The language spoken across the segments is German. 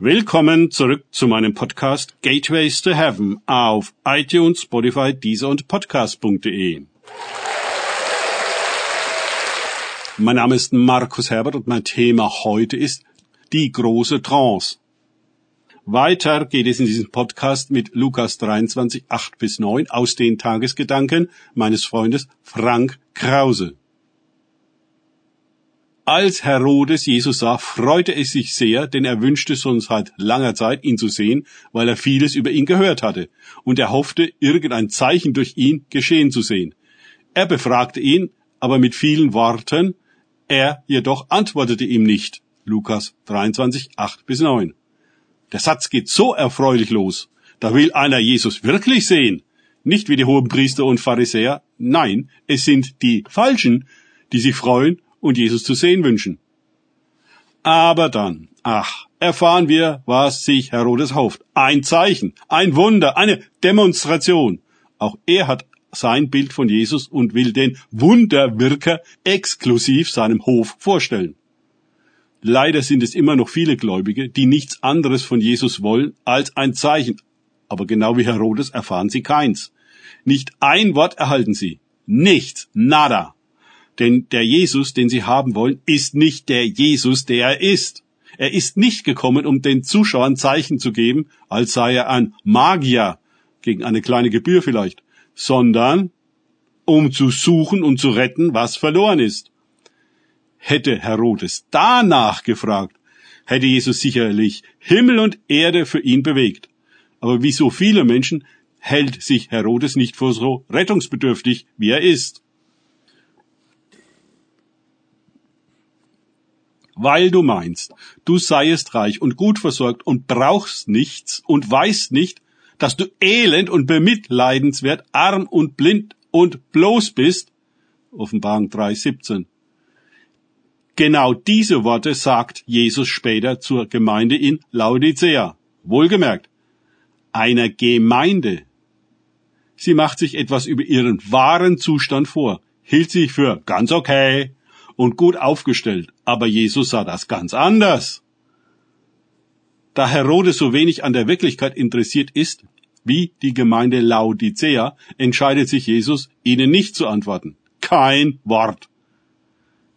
Willkommen zurück zu meinem Podcast Gateways to Heaven auf iTunes, Spotify, Deezer und Podcast.de. Mein Name ist Markus Herbert und mein Thema heute ist die große Trance. Weiter geht es in diesem Podcast mit Lukas 23, 8 bis 9 aus den Tagesgedanken meines Freundes Frank Krause. Als Herodes Jesus sah, freute es sich sehr, denn er wünschte schon seit langer Zeit, ihn zu sehen, weil er vieles über ihn gehört hatte, und er hoffte, irgendein Zeichen durch ihn geschehen zu sehen. Er befragte ihn, aber mit vielen Worten, er jedoch antwortete ihm nicht. Lukas 23, 8 bis 9. Der Satz geht so erfreulich los. Da will einer Jesus wirklich sehen. Nicht wie die hohen Priester und Pharisäer. Nein, es sind die Falschen, die sich freuen und Jesus zu sehen wünschen. Aber dann, ach, erfahren wir, was sich Herodes hofft. Ein Zeichen, ein Wunder, eine Demonstration. Auch er hat sein Bild von Jesus und will den Wunderwirker exklusiv seinem Hof vorstellen. Leider sind es immer noch viele Gläubige, die nichts anderes von Jesus wollen als ein Zeichen. Aber genau wie Herodes erfahren sie keins. Nicht ein Wort erhalten sie. Nichts. Nada. Denn der Jesus, den sie haben wollen, ist nicht der Jesus, der er ist. Er ist nicht gekommen, um den Zuschauern Zeichen zu geben, als sei er ein Magier, gegen eine kleine Gebühr vielleicht, sondern um zu suchen und zu retten, was verloren ist. Hätte Herodes danach gefragt, hätte Jesus sicherlich Himmel und Erde für ihn bewegt. Aber wie so viele Menschen hält sich Herodes nicht für so rettungsbedürftig, wie er ist. Weil du meinst, du seiest reich und gut versorgt und brauchst nichts und weißt nicht, dass du elend und bemitleidenswert, arm und blind und bloß bist. Offenbarung 3,17. Genau diese Worte sagt Jesus später zur Gemeinde in Laodicea. Wohlgemerkt, einer Gemeinde. Sie macht sich etwas über ihren wahren Zustand vor, hielt sich für ganz okay und gut aufgestellt, aber Jesus sah das ganz anders. Da Herodes so wenig an der Wirklichkeit interessiert ist, wie die Gemeinde Laodicea, entscheidet sich Jesus, ihnen nicht zu antworten. Kein Wort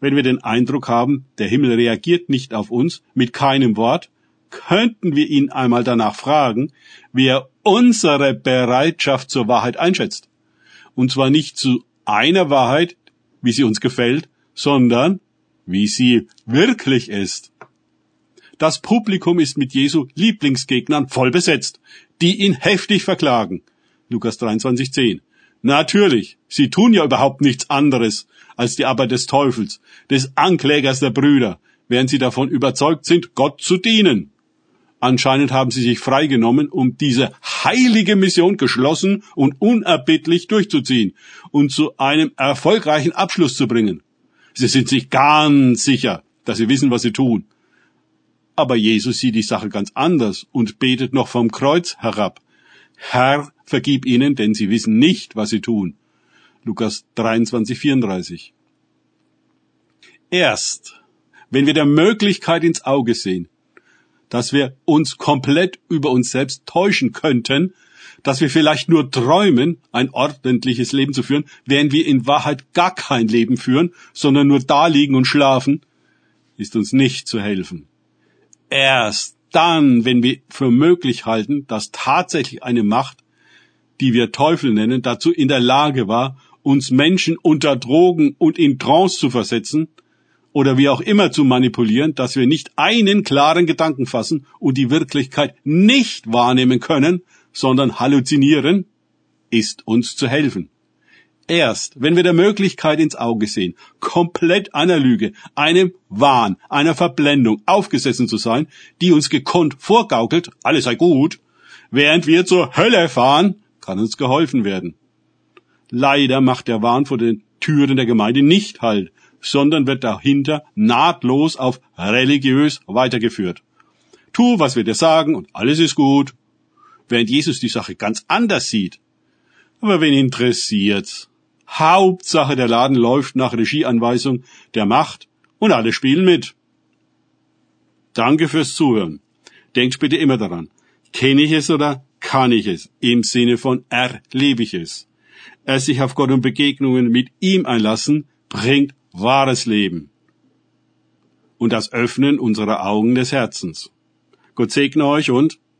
wenn wir den Eindruck haben, der Himmel reagiert nicht auf uns mit keinem Wort, könnten wir ihn einmal danach fragen, wie er unsere Bereitschaft zur Wahrheit einschätzt. Und zwar nicht zu einer Wahrheit, wie sie uns gefällt, sondern wie sie wirklich ist. Das Publikum ist mit Jesu Lieblingsgegnern voll besetzt, die ihn heftig verklagen. Lukas 23,10. Natürlich, sie tun ja überhaupt nichts anderes als die Arbeit des Teufels, des Anklägers der Brüder, während sie davon überzeugt sind, Gott zu dienen. Anscheinend haben sie sich freigenommen, um diese heilige Mission geschlossen und unerbittlich durchzuziehen und zu einem erfolgreichen Abschluss zu bringen. Sie sind sich ganz sicher, dass sie wissen, was sie tun. Aber Jesus sieht die Sache ganz anders und betet noch vom Kreuz herab. Herr, vergib ihnen, denn sie wissen nicht, was sie tun. Lukas 23, 34. Erst, wenn wir der Möglichkeit ins Auge sehen, dass wir uns komplett über uns selbst täuschen könnten, dass wir vielleicht nur träumen, ein ordentliches Leben zu führen, während wir in Wahrheit gar kein Leben führen, sondern nur da liegen und schlafen, ist uns nicht zu helfen. Erst dann, wenn wir für möglich halten, dass tatsächlich eine Macht, die wir Teufel nennen, dazu in der Lage war, uns Menschen unter Drogen und in Trance zu versetzen oder wie auch immer zu manipulieren, dass wir nicht einen klaren Gedanken fassen und die Wirklichkeit nicht wahrnehmen können, sondern halluzinieren, ist uns zu helfen. Erst, wenn wir der Möglichkeit ins Auge sehen, komplett einer Lüge, einem Wahn, einer Verblendung aufgesessen zu sein, die uns gekonnt vorgaukelt, alles sei gut, während wir zur Hölle fahren, kann uns geholfen werden. Leider macht der Wahn vor den Türen der Gemeinde nicht Halt, sondern wird dahinter nahtlos auf religiös weitergeführt. Tu, was wir dir sagen und alles ist gut. Während Jesus die Sache ganz anders sieht. Aber wen interessiert's? Hauptsache der Laden läuft nach Regieanweisung der Macht und alle spielen mit. Danke fürs Zuhören. Denkt bitte immer daran. Kenne ich es oder kann ich es? Im Sinne von erlebe ich es. Es sich auf Gott und Begegnungen mit ihm einlassen, bringt wahres Leben. Und das Öffnen unserer Augen des Herzens. Gott segne euch und